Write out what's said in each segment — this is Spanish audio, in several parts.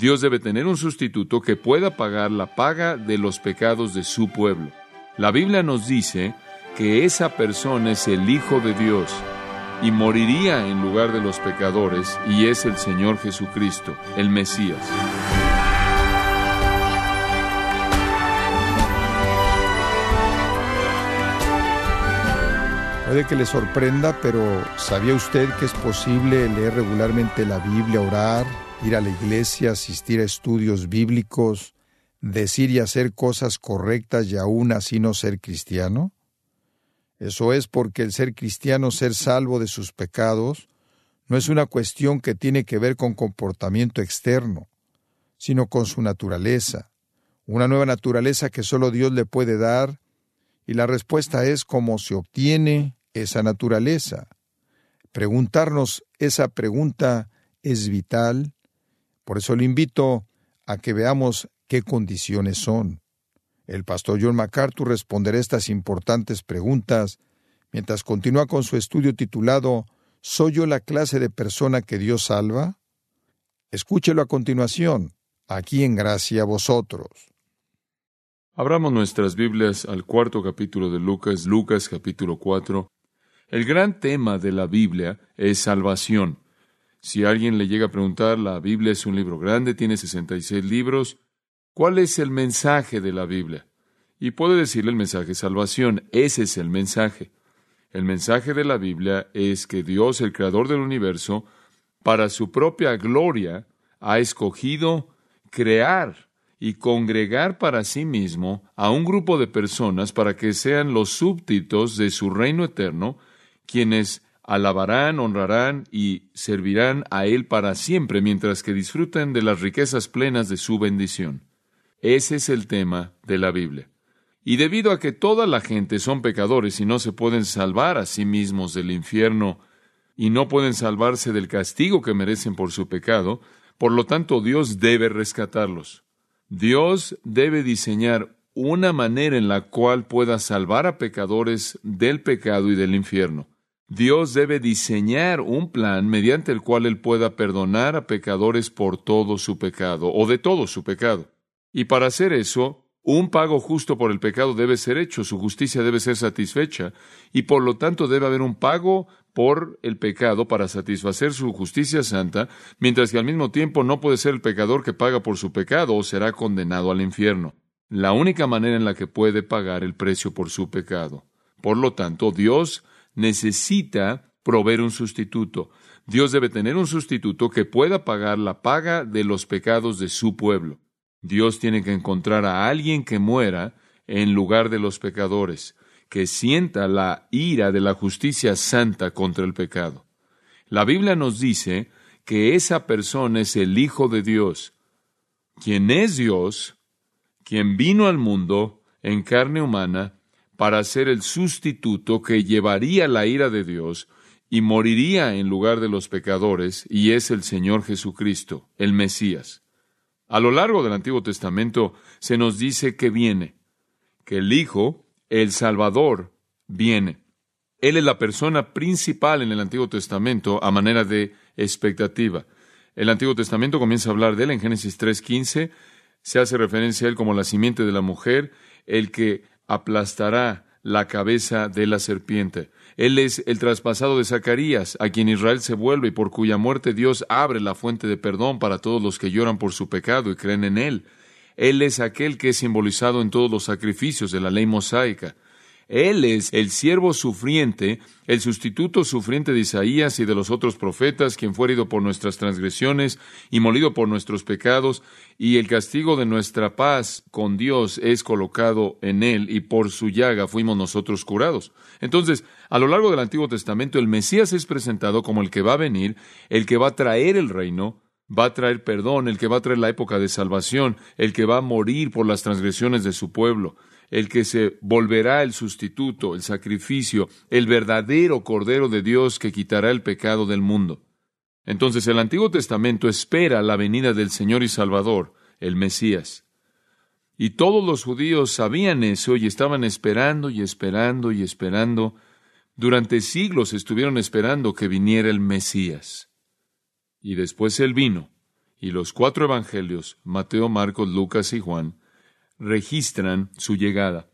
Dios debe tener un sustituto que pueda pagar la paga de los pecados de su pueblo. La Biblia nos dice que esa persona es el Hijo de Dios y moriría en lugar de los pecadores y es el Señor Jesucristo, el Mesías. Puede que le sorprenda, pero ¿sabía usted que es posible leer regularmente la Biblia, orar, ir a la iglesia, asistir a estudios bíblicos, decir y hacer cosas correctas y aún así no ser cristiano? Eso es porque el ser cristiano, ser salvo de sus pecados, no es una cuestión que tiene que ver con comportamiento externo, sino con su naturaleza, una nueva naturaleza que solo Dios le puede dar, y la respuesta es cómo se obtiene esa naturaleza. Preguntarnos esa pregunta es vital, por eso le invito a que veamos qué condiciones son. El pastor John MacArthur responderá estas importantes preguntas mientras continúa con su estudio titulado ¿Soy yo la clase de persona que Dios salva? Escúchelo a continuación, aquí en Gracia a vosotros. Abramos nuestras Biblias al cuarto capítulo de Lucas, Lucas capítulo 4, el gran tema de la Biblia es salvación. Si alguien le llega a preguntar, la Biblia es un libro grande, tiene 66 libros, ¿cuál es el mensaje de la Biblia? Y puede decirle el mensaje salvación, ese es el mensaje. El mensaje de la Biblia es que Dios, el creador del universo, para su propia gloria, ha escogido crear y congregar para sí mismo a un grupo de personas para que sean los súbditos de su reino eterno, quienes alabarán, honrarán y servirán a Él para siempre mientras que disfruten de las riquezas plenas de su bendición. Ese es el tema de la Biblia. Y debido a que toda la gente son pecadores y no se pueden salvar a sí mismos del infierno y no pueden salvarse del castigo que merecen por su pecado, por lo tanto Dios debe rescatarlos. Dios debe diseñar una manera en la cual pueda salvar a pecadores del pecado y del infierno. Dios debe diseñar un plan mediante el cual Él pueda perdonar a pecadores por todo su pecado o de todo su pecado. Y para hacer eso, un pago justo por el pecado debe ser hecho, su justicia debe ser satisfecha, y por lo tanto debe haber un pago por el pecado para satisfacer su justicia santa, mientras que al mismo tiempo no puede ser el pecador que paga por su pecado o será condenado al infierno. La única manera en la que puede pagar el precio por su pecado. Por lo tanto, Dios necesita proveer un sustituto. Dios debe tener un sustituto que pueda pagar la paga de los pecados de su pueblo. Dios tiene que encontrar a alguien que muera en lugar de los pecadores, que sienta la ira de la justicia santa contra el pecado. La Biblia nos dice que esa persona es el Hijo de Dios, quien es Dios, quien vino al mundo en carne humana para ser el sustituto que llevaría la ira de Dios y moriría en lugar de los pecadores, y es el Señor Jesucristo, el Mesías. A lo largo del Antiguo Testamento se nos dice que viene, que el Hijo, el Salvador, viene. Él es la persona principal en el Antiguo Testamento a manera de expectativa. El Antiguo Testamento comienza a hablar de él en Génesis 3.15, se hace referencia a él como la simiente de la mujer, el que aplastará la cabeza de la serpiente. Él es el traspasado de Zacarías, a quien Israel se vuelve y por cuya muerte Dios abre la fuente de perdón para todos los que lloran por su pecado y creen en Él. Él es aquel que es simbolizado en todos los sacrificios de la ley mosaica. Él es el siervo sufriente, el sustituto sufriente de Isaías y de los otros profetas, quien fue herido por nuestras transgresiones y molido por nuestros pecados, y el castigo de nuestra paz con Dios es colocado en él, y por su llaga fuimos nosotros curados. Entonces, a lo largo del Antiguo Testamento, el Mesías es presentado como el que va a venir, el que va a traer el reino, va a traer perdón, el que va a traer la época de salvación, el que va a morir por las transgresiones de su pueblo el que se volverá el sustituto, el sacrificio, el verdadero Cordero de Dios que quitará el pecado del mundo. Entonces el Antiguo Testamento espera la venida del Señor y Salvador, el Mesías. Y todos los judíos sabían eso y estaban esperando y esperando y esperando. Durante siglos estuvieron esperando que viniera el Mesías. Y después él vino, y los cuatro evangelios, Mateo, Marcos, Lucas y Juan, registran su llegada.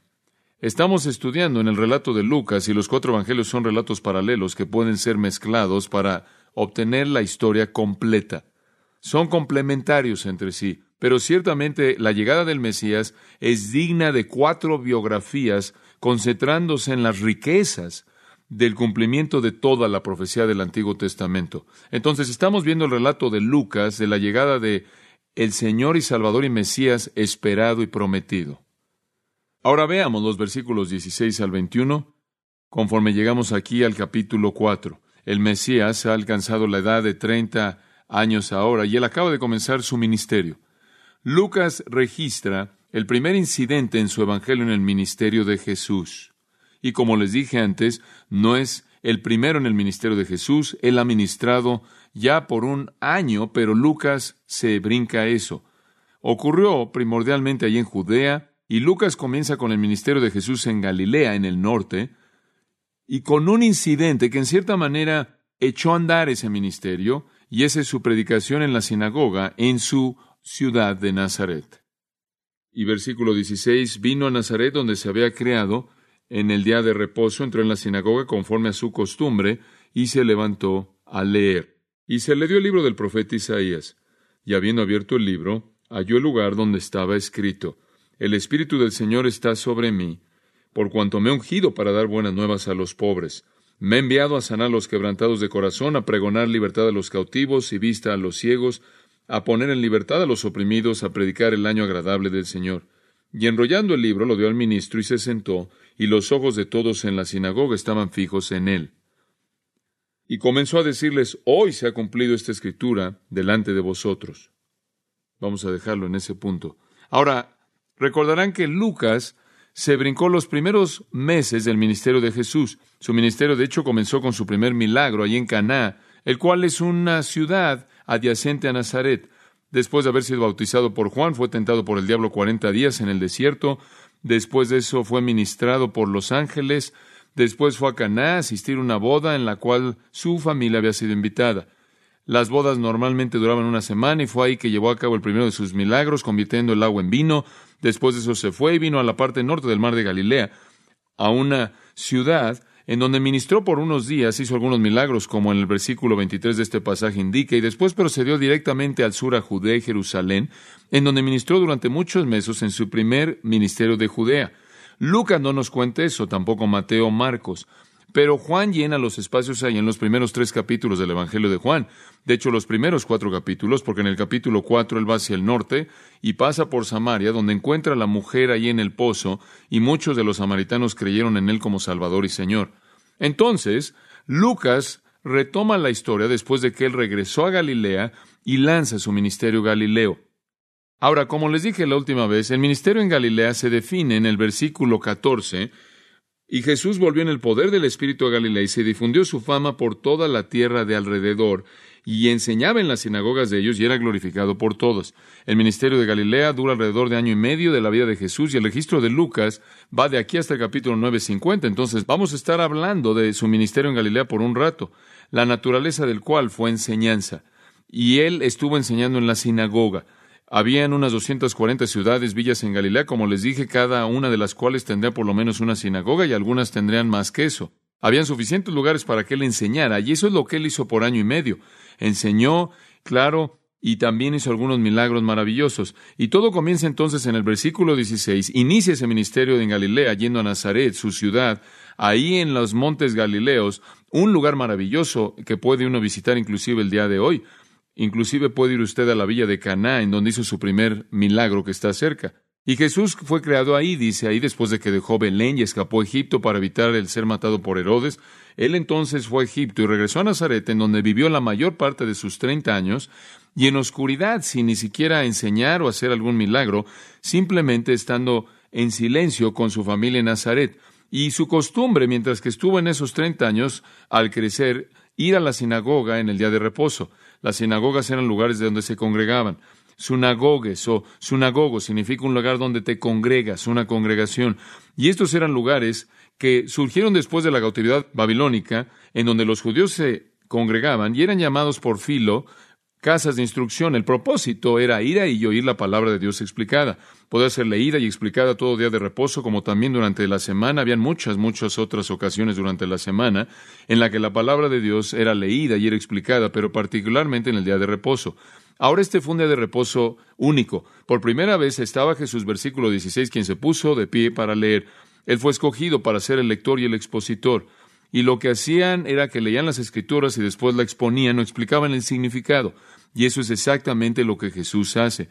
Estamos estudiando en el relato de Lucas y los cuatro evangelios son relatos paralelos que pueden ser mezclados para obtener la historia completa. Son complementarios entre sí, pero ciertamente la llegada del Mesías es digna de cuatro biografías concentrándose en las riquezas del cumplimiento de toda la profecía del Antiguo Testamento. Entonces estamos viendo el relato de Lucas de la llegada de el Señor y Salvador y Mesías esperado y prometido. Ahora veamos los versículos 16 al 21, conforme llegamos aquí al capítulo 4. El Mesías ha alcanzado la edad de 30 años ahora y él acaba de comenzar su ministerio. Lucas registra el primer incidente en su evangelio en el ministerio de Jesús. Y como les dije antes, no es el primero en el ministerio de Jesús, él ha ministrado ya por un año, pero Lucas se brinca eso. Ocurrió primordialmente allí en Judea, y Lucas comienza con el ministerio de Jesús en Galilea, en el norte, y con un incidente que en cierta manera echó a andar ese ministerio, y esa es su predicación en la sinagoga en su ciudad de Nazaret. Y versículo 16, vino a Nazaret donde se había creado, en el día de reposo entró en la sinagoga conforme a su costumbre, y se levantó a leer. Y se le dio el libro del profeta Isaías, y habiendo abierto el libro, halló el lugar donde estaba escrito, El Espíritu del Señor está sobre mí, por cuanto me he ungido para dar buenas nuevas a los pobres. Me he enviado a sanar los quebrantados de corazón, a pregonar libertad a los cautivos y vista a los ciegos, a poner en libertad a los oprimidos, a predicar el año agradable del Señor. Y enrollando el libro lo dio al ministro y se sentó, y los ojos de todos en la sinagoga estaban fijos en él. Y comenzó a decirles, hoy se ha cumplido esta escritura delante de vosotros. Vamos a dejarlo en ese punto. Ahora, recordarán que Lucas se brincó los primeros meses del ministerio de Jesús. Su ministerio, de hecho, comenzó con su primer milagro allí en Caná, el cual es una ciudad adyacente a Nazaret. Después de haber sido bautizado por Juan, fue tentado por el diablo cuarenta días en el desierto. Después de eso fue ministrado por los ángeles. Después fue a Caná a asistir a una boda en la cual su familia había sido invitada. Las bodas normalmente duraban una semana y fue ahí que llevó a cabo el primero de sus milagros, convirtiendo el agua en vino. Después de eso se fue y vino a la parte norte del mar de Galilea, a una ciudad en donde ministró por unos días, hizo algunos milagros, como en el versículo 23 de este pasaje indica, y después procedió directamente al sur a Judea y Jerusalén, en donde ministró durante muchos meses en su primer ministerio de Judea. Lucas no nos cuenta eso, tampoco Mateo Marcos. Pero Juan llena los espacios ahí en los primeros tres capítulos del Evangelio de Juan. De hecho, los primeros cuatro capítulos, porque en el capítulo cuatro él va hacia el norte y pasa por Samaria, donde encuentra a la mujer allí en el pozo, y muchos de los samaritanos creyeron en él como Salvador y Señor. Entonces, Lucas retoma la historia después de que él regresó a Galilea y lanza su ministerio Galileo. Ahora, como les dije la última vez, el ministerio en Galilea se define en el versículo 14 y Jesús volvió en el poder del Espíritu a Galilea y se difundió su fama por toda la tierra de alrededor, y enseñaba en las sinagogas de ellos y era glorificado por todos. El ministerio de Galilea dura alrededor de año y medio de la vida de Jesús y el registro de Lucas va de aquí hasta el capítulo 9.50. Entonces vamos a estar hablando de su ministerio en Galilea por un rato, la naturaleza del cual fue enseñanza. Y él estuvo enseñando en la sinagoga. Habían unas 240 ciudades, villas en Galilea, como les dije, cada una de las cuales tendría por lo menos una sinagoga y algunas tendrían más que eso. Habían suficientes lugares para que él enseñara, y eso es lo que él hizo por año y medio. Enseñó, claro, y también hizo algunos milagros maravillosos. Y todo comienza entonces en el versículo 16. Inicia ese ministerio en Galilea, yendo a Nazaret, su ciudad, ahí en los montes Galileos, un lugar maravilloso que puede uno visitar inclusive el día de hoy. Inclusive puede ir usted a la villa de Caná, en donde hizo su primer milagro que está cerca. Y Jesús fue creado ahí, dice ahí, después de que dejó Belén y escapó a Egipto para evitar el ser matado por Herodes. Él entonces fue a Egipto y regresó a Nazaret, en donde vivió la mayor parte de sus treinta años, y en oscuridad, sin ni siquiera enseñar o hacer algún milagro, simplemente estando en silencio con su familia en Nazaret. Y su costumbre, mientras que estuvo en esos treinta años, al crecer, ir a la sinagoga en el día de reposo. Las sinagogas eran lugares de donde se congregaban. Sunagogues o sunagogo significa un lugar donde te congregas, una congregación. Y estos eran lugares que surgieron después de la cautividad babilónica, en donde los judíos se congregaban y eran llamados por Filo casas de instrucción. El propósito era ir ahí y oír la palabra de Dios explicada. Podía ser leída y explicada todo día de reposo, como también durante la semana. Habían muchas, muchas otras ocasiones durante la semana en la que la palabra de Dios era leída y era explicada, pero particularmente en el día de reposo. Ahora este fue un día de reposo único. Por primera vez estaba Jesús, versículo 16, quien se puso de pie para leer. Él fue escogido para ser el lector y el expositor. Y lo que hacían era que leían las escrituras y después la exponían o explicaban el significado. Y eso es exactamente lo que Jesús hace.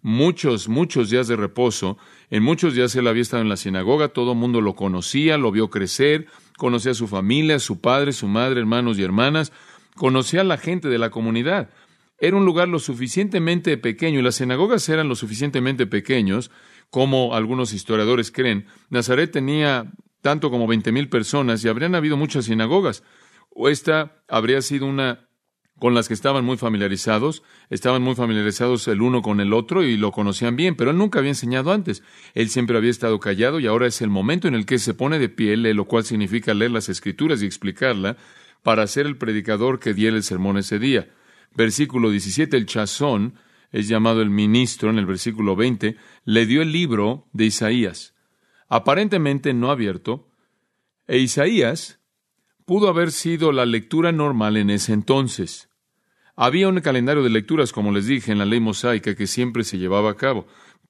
Muchos, muchos días de reposo, en muchos días él había estado en la sinagoga, todo el mundo lo conocía, lo vio crecer, conocía a su familia, su padre, su madre, hermanos y hermanas, conocía a la gente de la comunidad. Era un lugar lo suficientemente pequeño y las sinagogas eran lo suficientemente pequeños como algunos historiadores creen. Nazaret tenía tanto como veinte mil personas y habrían habido muchas sinagogas. O esta habría sido una con las que estaban muy familiarizados, estaban muy familiarizados el uno con el otro y lo conocían bien, pero él nunca había enseñado antes. Él siempre había estado callado y ahora es el momento en el que se pone de pie, lo cual significa leer las escrituras y explicarla para ser el predicador que diera el sermón ese día. Versículo 17, el chazón es llamado el ministro en el versículo 20, le dio el libro de Isaías, aparentemente no abierto, e Isaías pudo haber sido la lectura normal en ese entonces. Había un calendario de lecturas, como les dije, en la ley mosaica que siempre se llevaba a cabo.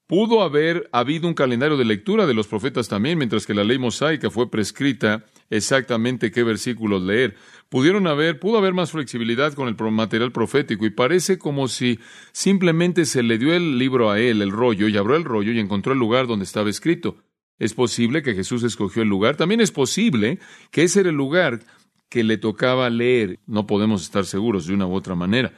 Pudo haber habido un calendario de lectura de los profetas también, mientras que la ley mosaica fue prescrita exactamente qué versículos leer. Pudieron haber, pudo haber más flexibilidad con el material profético y parece como si simplemente se le dio el libro a él, el rollo, y abrió el rollo y encontró el lugar donde estaba escrito. Es posible que Jesús escogió el lugar. También es posible que ese era el lugar que le tocaba leer. No podemos estar seguros de una u otra manera.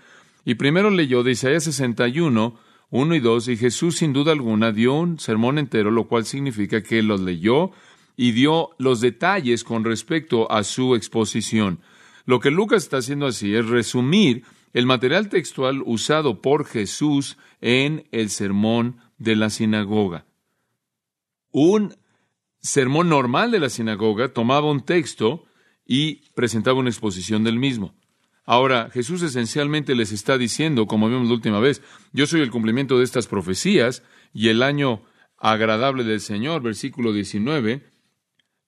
Y primero leyó de Isaías 61, 1 y 2, y Jesús sin duda alguna dio un sermón entero, lo cual significa que los leyó y dio los detalles con respecto a su exposición. Lo que Lucas está haciendo así es resumir el material textual usado por Jesús en el sermón de la sinagoga. Un sermón normal de la sinagoga tomaba un texto y presentaba una exposición del mismo. Ahora, Jesús esencialmente les está diciendo, como vimos la última vez, yo soy el cumplimiento de estas profecías y el año agradable del Señor, versículo 19,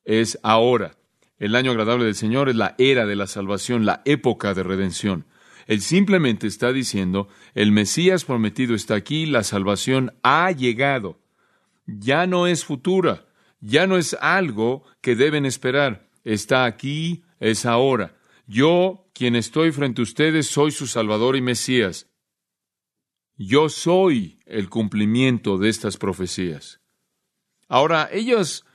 es ahora. El año agradable del Señor es la era de la salvación, la época de redención. Él simplemente está diciendo, el Mesías prometido está aquí, la salvación ha llegado ya no es futura, ya no es algo que deben esperar, está aquí, es ahora. Yo, quien estoy frente a ustedes, soy su Salvador y Mesías. Yo soy el cumplimiento de estas profecías. Ahora, ellos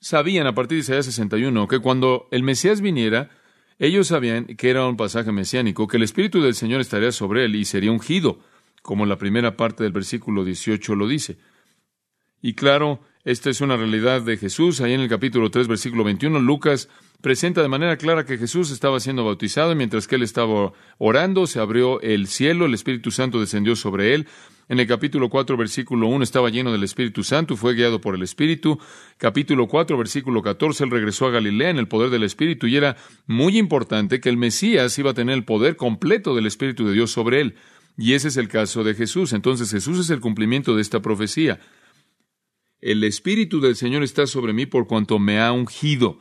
sabían a partir de Isaías 61 que cuando el Mesías viniera, ellos sabían que era un pasaje mesiánico, que el Espíritu del Señor estaría sobre él y sería ungido, como la primera parte del versículo 18 lo dice. Y claro, esta es una realidad de Jesús. Ahí en el capítulo 3, versículo 21, Lucas presenta de manera clara que Jesús estaba siendo bautizado y mientras que él estaba orando, se abrió el cielo, el Espíritu Santo descendió sobre él. En el capítulo 4, versículo 1, estaba lleno del Espíritu Santo y fue guiado por el Espíritu. Capítulo 4, versículo 14, él regresó a Galilea en el poder del Espíritu y era muy importante que el Mesías iba a tener el poder completo del Espíritu de Dios sobre él. Y ese es el caso de Jesús. Entonces Jesús es el cumplimiento de esta profecía el Espíritu del Señor está sobre mí por cuanto me ha ungido.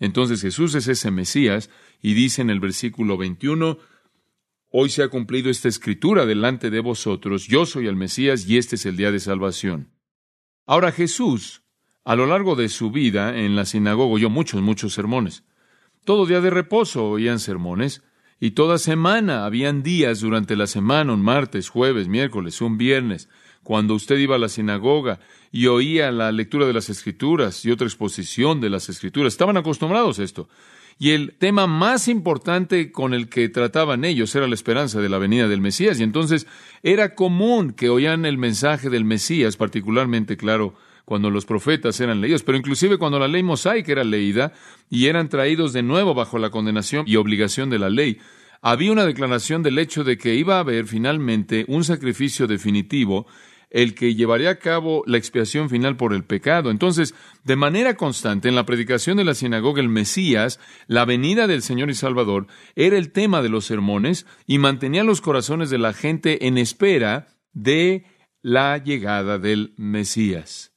Entonces Jesús es ese Mesías y dice en el versículo 21, Hoy se ha cumplido esta escritura delante de vosotros, yo soy el Mesías y este es el día de salvación. Ahora Jesús, a lo largo de su vida en la sinagoga, oyó muchos, muchos sermones. Todo día de reposo oían sermones, y toda semana habían días durante la semana, un martes, jueves, miércoles, un viernes, cuando usted iba a la sinagoga y oía la lectura de las escrituras y otra exposición de las escrituras. Estaban acostumbrados a esto. Y el tema más importante con el que trataban ellos era la esperanza de la venida del Mesías. Y entonces era común que oían el mensaje del Mesías, particularmente, claro, cuando los profetas eran leídos, pero inclusive cuando la ley mosaica era leída y eran traídos de nuevo bajo la condenación y obligación de la ley, había una declaración del hecho de que iba a haber finalmente un sacrificio definitivo el que llevaría a cabo la expiación final por el pecado. Entonces, de manera constante, en la predicación de la sinagoga, el Mesías, la venida del Señor y Salvador, era el tema de los sermones y mantenía los corazones de la gente en espera de la llegada del Mesías.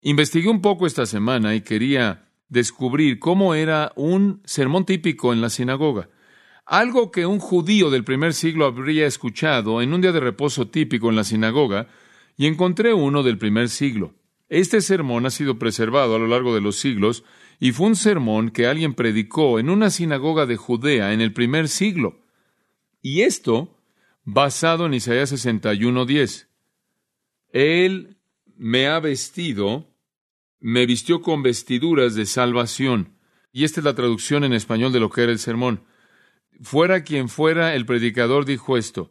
Investigué un poco esta semana y quería descubrir cómo era un sermón típico en la sinagoga. Algo que un judío del primer siglo habría escuchado en un día de reposo típico en la sinagoga y encontré uno del primer siglo. Este sermón ha sido preservado a lo largo de los siglos y fue un sermón que alguien predicó en una sinagoga de Judea en el primer siglo. Y esto basado en Isaías 61:10. Él me ha vestido, me vistió con vestiduras de salvación. Y esta es la traducción en español de lo que era el sermón. Fuera quien fuera, el predicador dijo esto.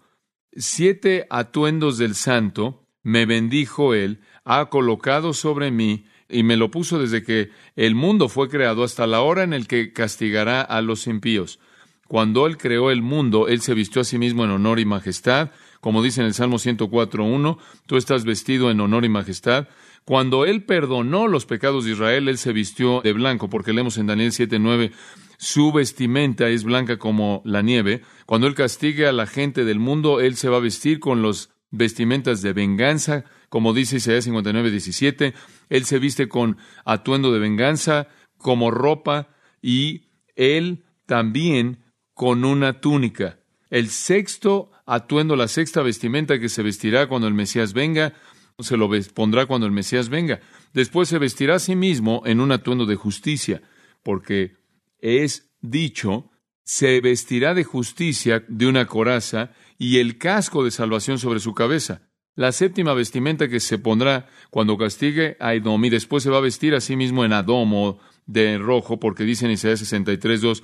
Siete atuendos del santo me bendijo Él, ha colocado sobre mí y me lo puso desde que el mundo fue creado hasta la hora en el que castigará a los impíos. Cuando Él creó el mundo, Él se vistió a sí mismo en honor y majestad, como dice en el Salmo 104.1, tú estás vestido en honor y majestad. Cuando Él perdonó los pecados de Israel, Él se vistió de blanco, porque leemos en Daniel 7.9, su vestimenta es blanca como la nieve. Cuando Él castigue a la gente del mundo, Él se va a vestir con los vestimentas de venganza, como dice Isaías 59, 17. Él se viste con atuendo de venganza, como ropa, y él también con una túnica. El sexto atuendo, la sexta vestimenta que se vestirá cuando el Mesías venga, se lo pondrá cuando el Mesías venga. Después se vestirá a sí mismo en un atuendo de justicia, porque es dicho, se vestirá de justicia de una coraza y el casco de salvación sobre su cabeza. La séptima vestimenta que se pondrá cuando castigue a Edom y después se va a vestir a sí mismo en Adomo de rojo, porque dice en Isaías 63.2,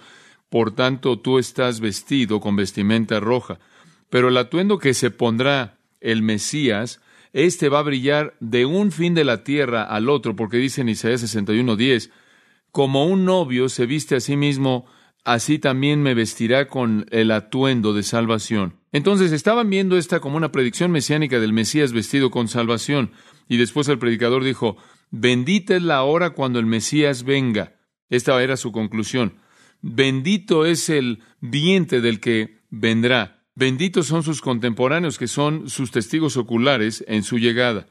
por tanto tú estás vestido con vestimenta roja. Pero el atuendo que se pondrá el Mesías, este va a brillar de un fin de la tierra al otro, porque dice en Isaías 61.10, como un novio se viste a sí mismo, así también me vestirá con el atuendo de salvación. Entonces estaban viendo esta como una predicción mesiánica del Mesías vestido con salvación. Y después el predicador dijo, bendita es la hora cuando el Mesías venga. Esta era su conclusión. Bendito es el vientre del que vendrá. Benditos son sus contemporáneos que son sus testigos oculares en su llegada.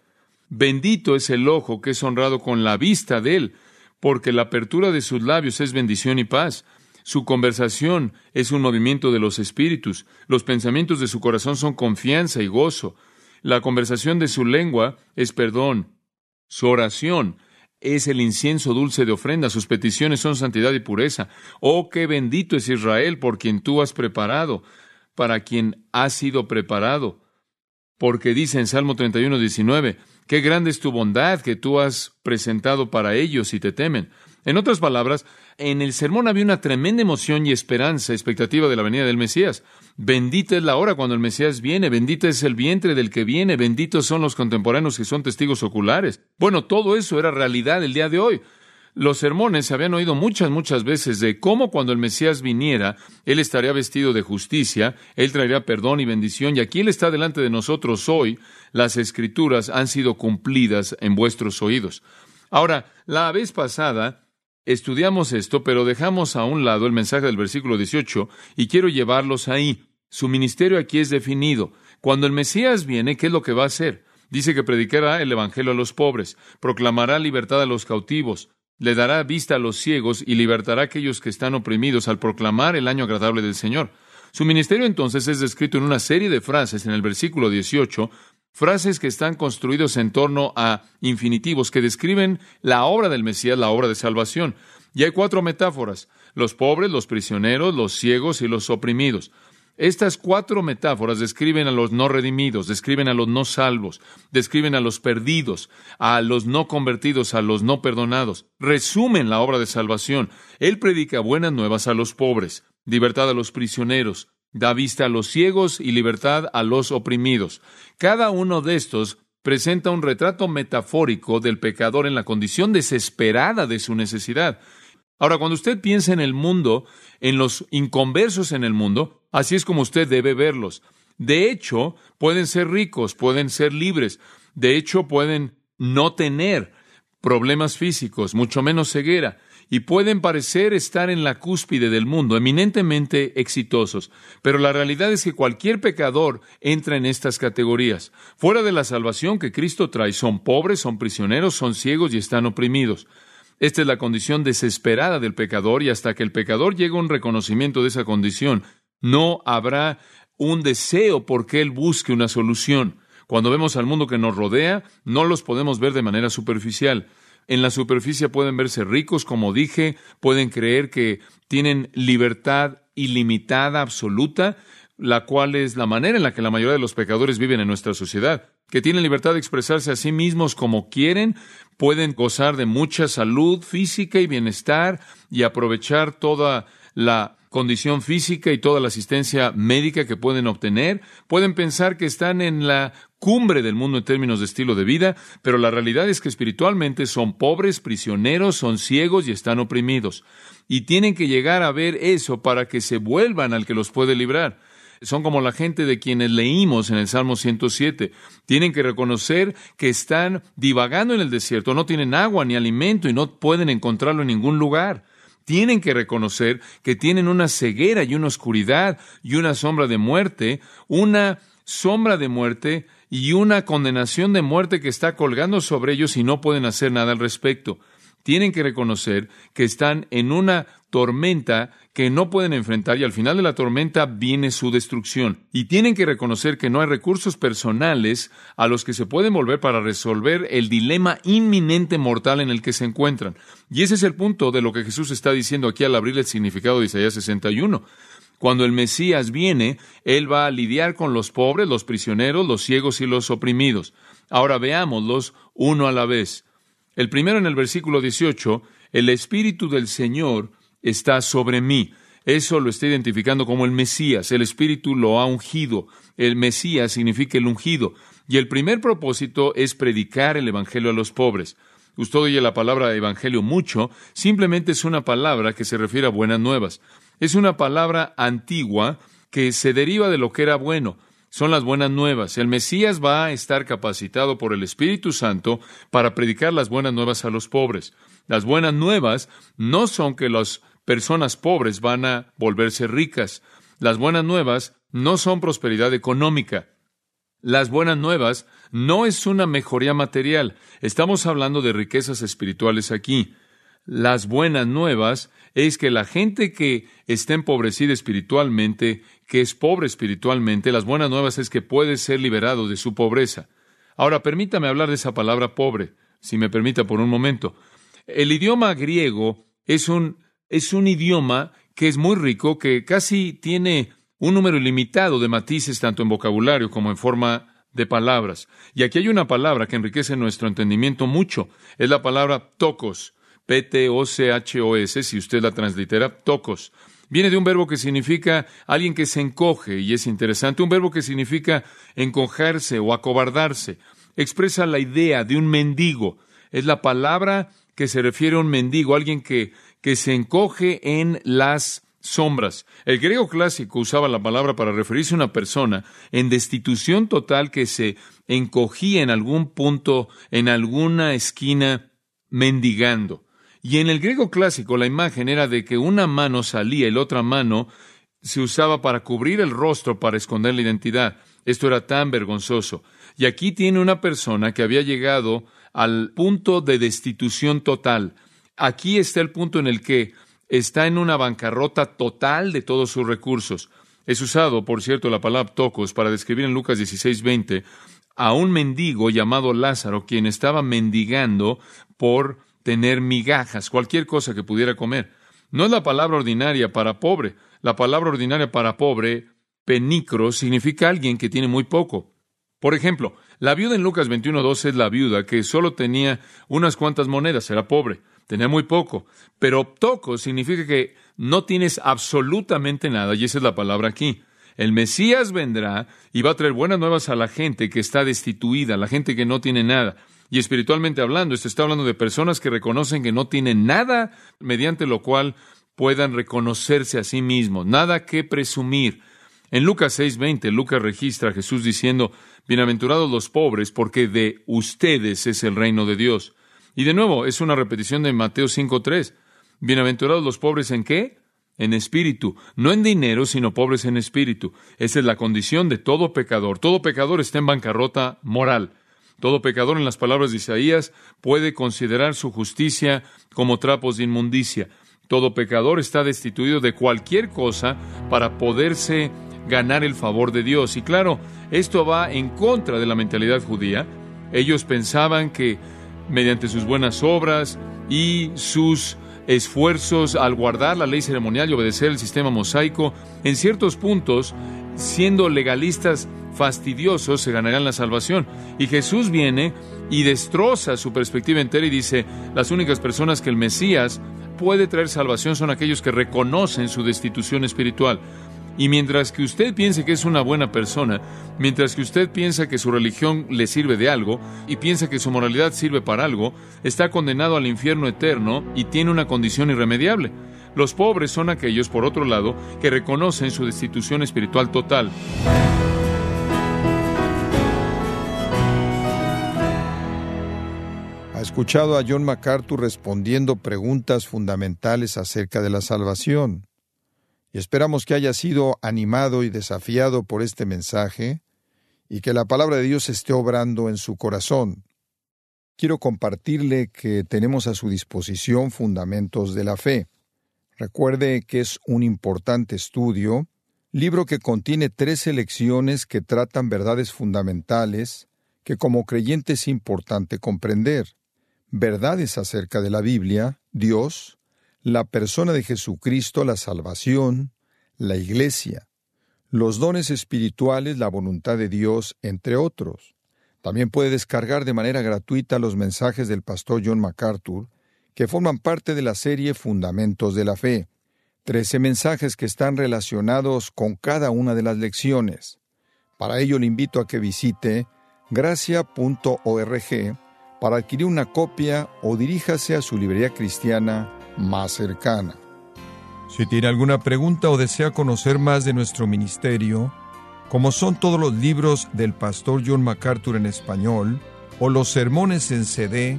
Bendito es el ojo que es honrado con la vista de él, porque la apertura de sus labios es bendición y paz. Su conversación es un movimiento de los espíritus. Los pensamientos de su corazón son confianza y gozo. La conversación de su lengua es perdón. Su oración es el incienso dulce de ofrenda. Sus peticiones son santidad y pureza. Oh, qué bendito es Israel por quien tú has preparado, para quien has sido preparado. Porque dice en Salmo 31, 19, qué grande es tu bondad que tú has presentado para ellos y te temen. En otras palabras, en el sermón había una tremenda emoción y esperanza, expectativa de la venida del Mesías. Bendita es la hora cuando el Mesías viene, bendita es el vientre del que viene, benditos son los contemporáneos que son testigos oculares. Bueno, todo eso era realidad el día de hoy. Los sermones se habían oído muchas, muchas veces de cómo cuando el Mesías viniera, Él estaría vestido de justicia, Él traería perdón y bendición, y aquí Él está delante de nosotros hoy. Las escrituras han sido cumplidas en vuestros oídos. Ahora, la vez pasada, Estudiamos esto, pero dejamos a un lado el mensaje del versículo 18 y quiero llevarlos ahí. Su ministerio aquí es definido. Cuando el Mesías viene, ¿qué es lo que va a hacer? Dice que predicará el Evangelio a los pobres, proclamará libertad a los cautivos, le dará vista a los ciegos y libertará a aquellos que están oprimidos al proclamar el año agradable del Señor. Su ministerio entonces es descrito en una serie de frases en el versículo 18 frases que están construidos en torno a infinitivos que describen la obra del Mesías, la obra de salvación. Y hay cuatro metáforas, los pobres, los prisioneros, los ciegos y los oprimidos. Estas cuatro metáforas describen a los no redimidos, describen a los no salvos, describen a los perdidos, a los no convertidos, a los no perdonados. Resumen la obra de salvación. Él predica buenas nuevas a los pobres, libertad a los prisioneros, da vista a los ciegos y libertad a los oprimidos. Cada uno de estos presenta un retrato metafórico del pecador en la condición desesperada de su necesidad. Ahora, cuando usted piensa en el mundo, en los inconversos en el mundo, así es como usted debe verlos. De hecho, pueden ser ricos, pueden ser libres, de hecho, pueden no tener problemas físicos, mucho menos ceguera, y pueden parecer estar en la cúspide del mundo, eminentemente exitosos. Pero la realidad es que cualquier pecador entra en estas categorías. Fuera de la salvación que Cristo trae, son pobres, son prisioneros, son ciegos y están oprimidos. Esta es la condición desesperada del pecador y hasta que el pecador llegue a un reconocimiento de esa condición, no habrá un deseo por que él busque una solución. Cuando vemos al mundo que nos rodea, no los podemos ver de manera superficial. En la superficie pueden verse ricos, como dije, pueden creer que tienen libertad ilimitada, absoluta, la cual es la manera en la que la mayoría de los pecadores viven en nuestra sociedad, que tienen libertad de expresarse a sí mismos como quieren, pueden gozar de mucha salud física y bienestar y aprovechar toda la condición física y toda la asistencia médica que pueden obtener, pueden pensar que están en la cumbre del mundo en términos de estilo de vida, pero la realidad es que espiritualmente son pobres, prisioneros, son ciegos y están oprimidos. Y tienen que llegar a ver eso para que se vuelvan al que los puede librar. Son como la gente de quienes leímos en el Salmo 107. Tienen que reconocer que están divagando en el desierto, no tienen agua ni alimento y no pueden encontrarlo en ningún lugar tienen que reconocer que tienen una ceguera y una oscuridad y una sombra de muerte, una sombra de muerte y una condenación de muerte que está colgando sobre ellos y no pueden hacer nada al respecto. Tienen que reconocer que están en una tormenta que no pueden enfrentar y al final de la tormenta viene su destrucción. Y tienen que reconocer que no hay recursos personales a los que se pueden volver para resolver el dilema inminente mortal en el que se encuentran. Y ese es el punto de lo que Jesús está diciendo aquí al abrir el significado de Isaías 61. Cuando el Mesías viene, Él va a lidiar con los pobres, los prisioneros, los ciegos y los oprimidos. Ahora veámoslos uno a la vez. El primero en el versículo 18, el Espíritu del Señor está sobre mí. Eso lo está identificando como el Mesías. El Espíritu lo ha ungido. El Mesías significa el ungido. Y el primer propósito es predicar el Evangelio a los pobres. Usted oye la palabra Evangelio mucho, simplemente es una palabra que se refiere a buenas nuevas. Es una palabra antigua que se deriva de lo que era bueno. Son las buenas nuevas. El Mesías va a estar capacitado por el Espíritu Santo para predicar las buenas nuevas a los pobres. Las buenas nuevas no son que los personas pobres van a volverse ricas. Las buenas nuevas no son prosperidad económica. Las buenas nuevas no es una mejoría material. Estamos hablando de riquezas espirituales aquí. Las buenas nuevas es que la gente que está empobrecida espiritualmente, que es pobre espiritualmente, las buenas nuevas es que puede ser liberado de su pobreza. Ahora, permítame hablar de esa palabra pobre, si me permita por un momento. El idioma griego es un es un idioma que es muy rico, que casi tiene un número ilimitado de matices tanto en vocabulario como en forma de palabras. Y aquí hay una palabra que enriquece nuestro entendimiento mucho. Es la palabra tocos. P-T-O-C-H-O-S, si usted la translitera, tocos. Viene de un verbo que significa alguien que se encoge, y es interesante, un verbo que significa encogerse o acobardarse. Expresa la idea de un mendigo. Es la palabra que se refiere a un mendigo, alguien que que se encoge en las sombras. El griego clásico usaba la palabra para referirse a una persona en destitución total que se encogía en algún punto, en alguna esquina, mendigando. Y en el griego clásico la imagen era de que una mano salía y la otra mano se usaba para cubrir el rostro, para esconder la identidad. Esto era tan vergonzoso. Y aquí tiene una persona que había llegado al punto de destitución total, Aquí está el punto en el que está en una bancarrota total de todos sus recursos. Es usado, por cierto, la palabra tocos para describir en Lucas 16:20 a un mendigo llamado Lázaro, quien estaba mendigando por tener migajas, cualquier cosa que pudiera comer. No es la palabra ordinaria para pobre. La palabra ordinaria para pobre, penicro, significa alguien que tiene muy poco. Por ejemplo, la viuda en Lucas 21.2 es la viuda que solo tenía unas cuantas monedas, era pobre tenía muy poco. Pero toco significa que no tienes absolutamente nada, y esa es la palabra aquí. El Mesías vendrá y va a traer buenas nuevas a la gente que está destituida, la gente que no tiene nada. Y espiritualmente hablando, esto está hablando de personas que reconocen que no tienen nada mediante lo cual puedan reconocerse a sí mismos, nada que presumir. En Lucas 6:20, Lucas registra a Jesús diciendo, Bienaventurados los pobres, porque de ustedes es el reino de Dios. Y de nuevo, es una repetición de Mateo 5:3. Bienaventurados los pobres en qué? En espíritu, no en dinero, sino pobres en espíritu. Esa es la condición de todo pecador. Todo pecador está en bancarrota moral. Todo pecador, en las palabras de Isaías, puede considerar su justicia como trapos de inmundicia. Todo pecador está destituido de cualquier cosa para poderse ganar el favor de Dios. Y claro, esto va en contra de la mentalidad judía. Ellos pensaban que mediante sus buenas obras y sus esfuerzos al guardar la ley ceremonial y obedecer el sistema mosaico, en ciertos puntos, siendo legalistas fastidiosos, se ganarían la salvación. Y Jesús viene y destroza su perspectiva entera y dice, las únicas personas que el Mesías puede traer salvación son aquellos que reconocen su destitución espiritual. Y mientras que usted piense que es una buena persona, mientras que usted piensa que su religión le sirve de algo y piensa que su moralidad sirve para algo, está condenado al infierno eterno y tiene una condición irremediable. Los pobres son aquellos, por otro lado, que reconocen su destitución espiritual total. Ha escuchado a John MacArthur respondiendo preguntas fundamentales acerca de la salvación y esperamos que haya sido animado y desafiado por este mensaje y que la palabra de Dios esté obrando en su corazón. Quiero compartirle que tenemos a su disposición Fundamentos de la Fe. Recuerde que es un importante estudio, libro que contiene tres lecciones que tratan verdades fundamentales que como creyente es importante comprender. Verdades acerca de la Biblia, Dios, la persona de Jesucristo, la salvación, la iglesia, los dones espirituales, la voluntad de Dios, entre otros. También puede descargar de manera gratuita los mensajes del pastor John MacArthur, que forman parte de la serie Fundamentos de la Fe. Trece mensajes que están relacionados con cada una de las lecciones. Para ello le invito a que visite gracia.org para adquirir una copia o diríjase a su librería cristiana más cercana. Si tiene alguna pregunta o desea conocer más de nuestro ministerio, como son todos los libros del pastor John MacArthur en español, o los sermones en CD,